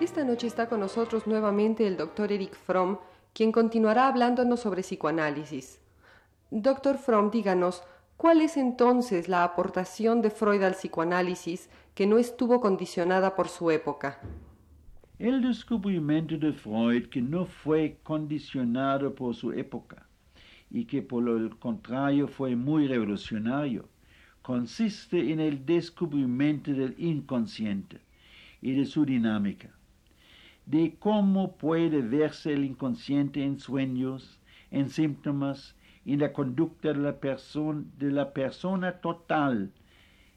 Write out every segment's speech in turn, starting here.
Esta noche está con nosotros nuevamente el doctor Eric Fromm, quien continuará hablándonos sobre psicoanálisis. Doctor Fromm, díganos, ¿cuál es entonces la aportación de Freud al psicoanálisis que no estuvo condicionada por su época? El descubrimiento de Freud que no fue condicionado por su época y que por el contrario fue muy revolucionario, consiste en el descubrimiento del inconsciente y de su dinámica de cómo puede verse el inconsciente en sueños, en síntomas, en la conducta de la, persona, total,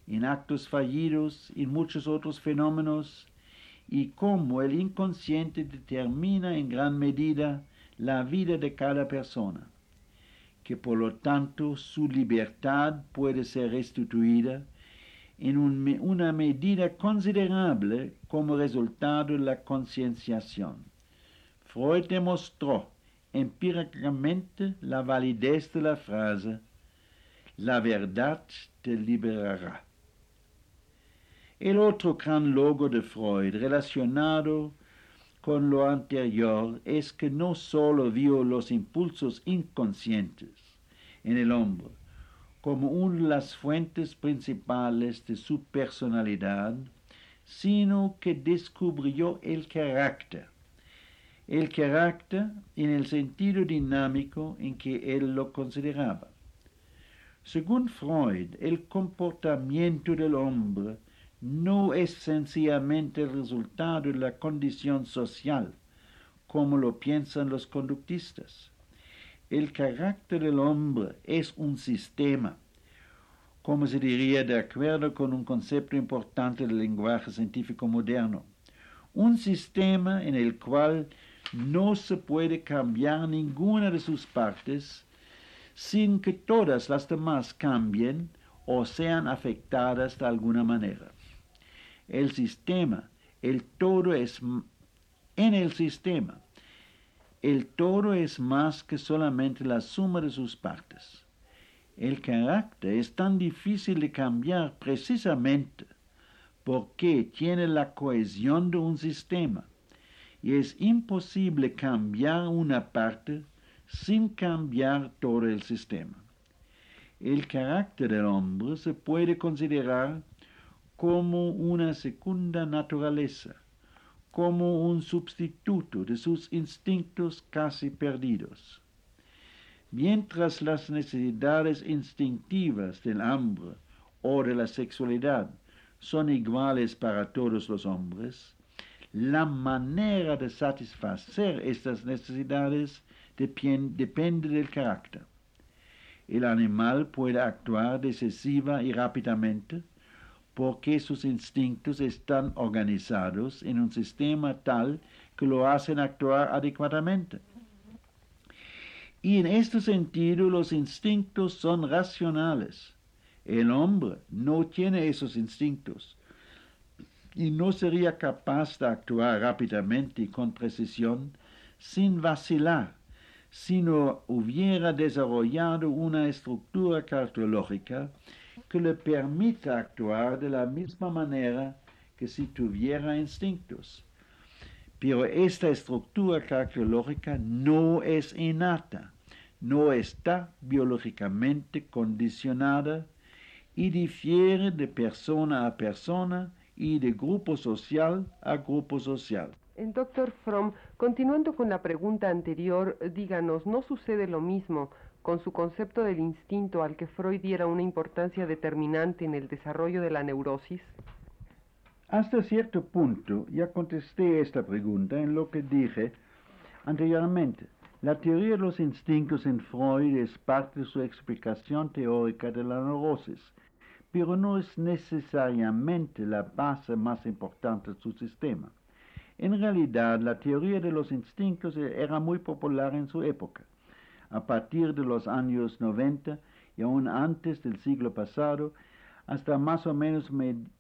en actos fallidos, en muchos otros fenómenos, y cómo el inconsciente determina en gran medida la vida de cada persona, que por lo tanto su libertad puede ser restituida en una medida considerable como resultado de la concienciación. Freud demostró empíricamente la validez de la frase la verdad te liberará. El otro gran logro de Freud relacionado con lo anterior es que no sólo vio los impulsos inconscientes en el hombre, como una de las fuentes principales de su personalidad, sino que descubrió el carácter. El carácter en el sentido dinámico en que él lo consideraba. Según Freud, el comportamiento del hombre no es sencillamente el resultado de la condición social, como lo piensan los conductistas el carácter del hombre es un sistema, como se diría de acuerdo con un concepto importante del lenguaje científico moderno. Un sistema en el cual no se puede cambiar ninguna de sus partes sin que todas las demás cambien o sean afectadas de alguna manera. El sistema, el todo es en el sistema el todo es más que solamente la suma de sus partes. El carácter es tan difícil de cambiar precisamente porque tiene la cohesión de un sistema y es imposible cambiar una parte sin cambiar todo el sistema. El carácter del hombre se puede considerar como una segunda naturaleza como un sustituto de sus instintos casi perdidos. Mientras las necesidades instintivas del hambre o de la sexualidad son iguales para todos los hombres, la manera de satisfacer estas necesidades depende del carácter. El animal puede actuar decisiva y rápidamente, porque sus instintos están organizados en un sistema tal que lo hacen actuar adecuadamente. Y en este sentido los instintos son racionales. El hombre no tiene esos instintos y no sería capaz de actuar rápidamente y con precisión sin vacilar, si no hubiera desarrollado una estructura cardiológica que le permita actuar de la misma manera que si tuviera instintos. Pero esta estructura cardiológica no es innata, no está biológicamente condicionada y difiere de persona a persona y de grupo social a grupo social. Doctor Fromm, continuando con la pregunta anterior, díganos, ¿no sucede lo mismo con su concepto del instinto al que Freud diera una importancia determinante en el desarrollo de la neurosis? Hasta cierto punto ya contesté esta pregunta en lo que dije Anteriormente, la teoría de los instintos en Freud es parte de su explicación teórica de la neurosis, pero no es necesariamente la base más importante de su sistema. En realidad, la teoría de los instintos era muy popular en su época. A partir de los años 90 y aún antes del siglo pasado, hasta más o menos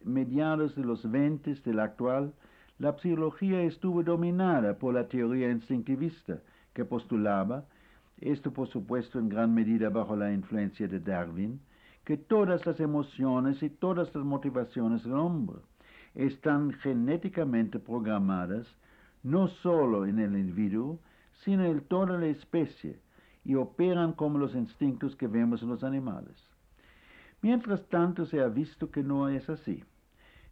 mediados de los 20 del actual, la psicología estuvo dominada por la teoría instintivista, que postulaba, esto por supuesto en gran medida bajo la influencia de Darwin, que todas las emociones y todas las motivaciones del hombre están genéticamente programadas no solo en el individuo, sino en toda la especie y operan como los instintos que vemos en los animales. Mientras tanto se ha visto que no es así.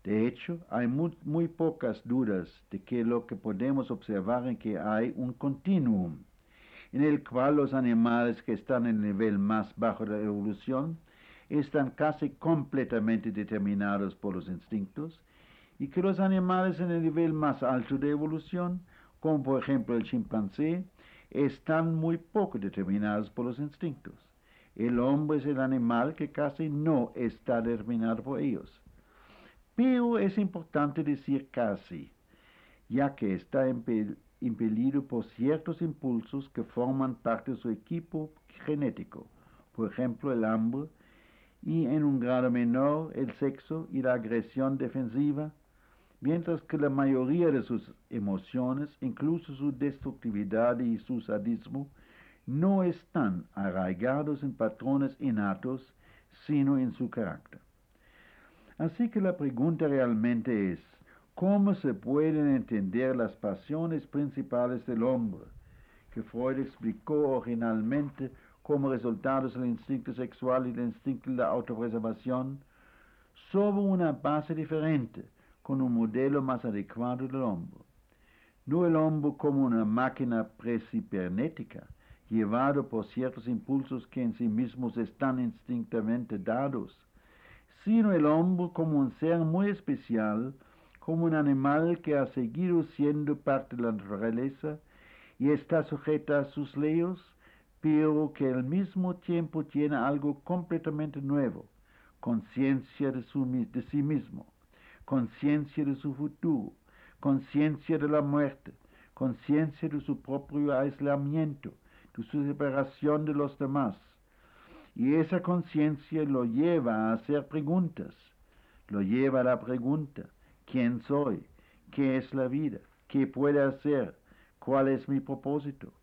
De hecho, hay muy, pocas dudas de que lo que podemos observar es que hay un continuum en el cual los animales que están en el nivel más bajo de evolución están casi completamente determinados por los instintos y que los animales en el nivel más alto de evolución, como por ejemplo el chimpancé, están muy poco determinados por los instintos. El hombre es el animal que casi no está determinado por ellos. Pero es importante decir casi, ya que está impelido por ciertos impulsos que forman parte de su equipo genético, por ejemplo el hambre, y en un grado menor el sexo y la agresión defensiva, mientras que la mayoría de sus emociones, incluso su destructividad y su sadismo, no están arraigados en patrones innatos, sino en su carácter. Así que la pregunta realmente es, ¿cómo se pueden entender las pasiones principales del hombre, que Freud explicó originalmente como resultados del instinto sexual y del instinto de la autopreservación, sobre una base diferente, con un modelo más adecuado del hombre? No el hombre como una máquina precipernética, llevado por ciertos impulsos que en sí mismos están instintivamente dados, sino el hombre como un ser muy especial, como un animal que ha seguido siendo parte de la naturaleza y está sujeta a sus leyes, pero que al mismo tiempo tiene algo completamente nuevo, conciencia de, de sí mismo, conciencia de su futuro, conciencia de la muerte, conciencia de su propio aislamiento, de su separación de los demás. Y esa conciencia lo lleva a hacer preguntas, lo lleva a la pregunta, ¿quién soy? ¿Qué es la vida? ¿Qué puede hacer? ¿Cuál es mi propósito?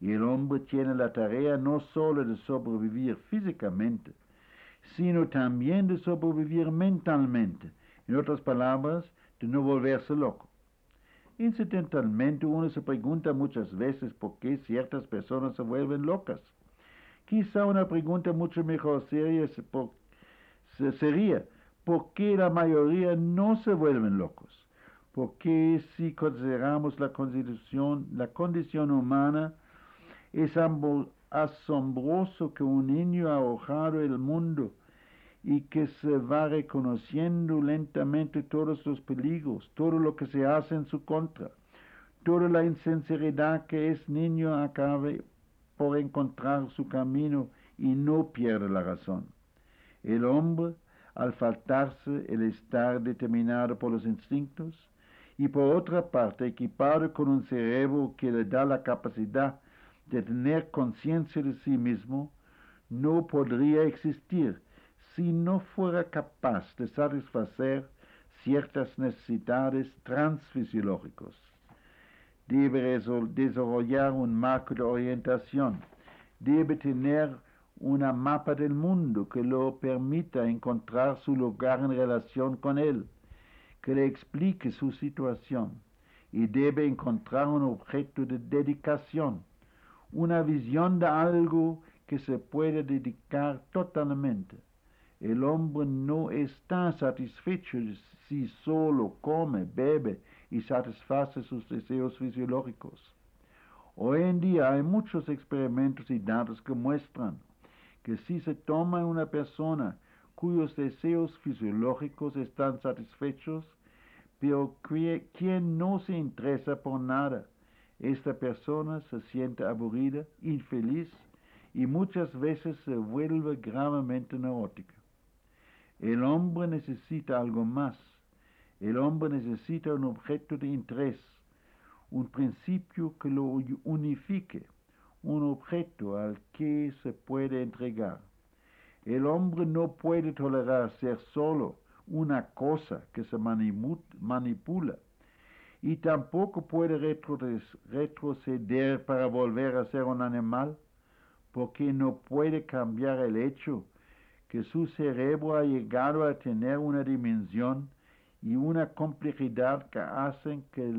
Y el hombre tiene la tarea no solo de sobrevivir físicamente, sino también de sobrevivir mentalmente, en otras palabras, de no volverse loco. Incidentalmente uno se pregunta muchas veces por qué ciertas personas se vuelven locas. Quizá una pregunta mucho mejor sería, ¿por qué la mayoría no se vuelven locos? ¿Por qué si consideramos la condición, la condición humana, es asombroso que un niño ha arrojado el mundo y que se va reconociendo lentamente todos los peligros, todo lo que se hace en su contra, toda la insinceridad que es niño acabe por encontrar su camino y no pierde la razón. El hombre, al faltarse el estar determinado por los instintos, y por otra parte equipado con un cerebro que le da la capacidad de tener conciencia de sí mismo, no podría existir si no fuera capaz de satisfacer ciertas necesidades transfisiológicas. Debe desarrollar un marco de orientación, debe tener una mapa del mundo que lo permita encontrar su lugar en relación con él, que le explique su situación, y debe encontrar un objeto de dedicación, una visión de algo que se puede dedicar totalmente el hombre no está satisfecho si solo come, bebe y satisface sus deseos fisiológicos. Hoy en día hay muchos experimentos y datos que muestran que si se toma una persona cuyos deseos fisiológicos están satisfechos, pero quien no se interesa por nada, esta persona se siente aburrida, infeliz y muchas veces se vuelve gravemente neurótica. El hombre necesita algo más. El hombre necesita un objeto de interés, un principio que lo unifique, un objeto al que se puede entregar. El hombre no puede tolerar ser solo una cosa que se manipula y tampoco puede retroceder para volver a ser un animal porque no puede cambiar el hecho que su cerebro ha llegado a tener una dimensión y una complejidad que hacen que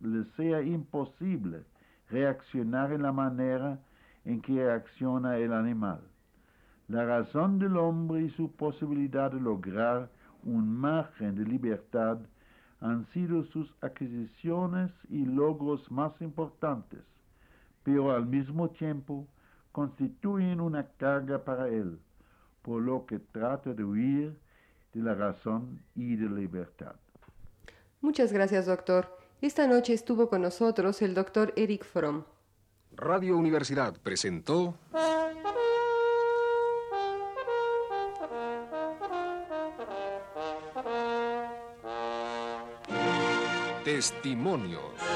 le sea imposible reaccionar en la manera en que reacciona el animal. La razón del hombre y su posibilidad de lograr un margen de libertad han sido sus adquisiciones y logros más importantes, pero al mismo tiempo constituyen una carga para él, por lo que trata de huir de la razón y de la libertad. Muchas gracias, doctor. Esta noche estuvo con nosotros el doctor Eric Fromm. Radio Universidad presentó... Testimonios.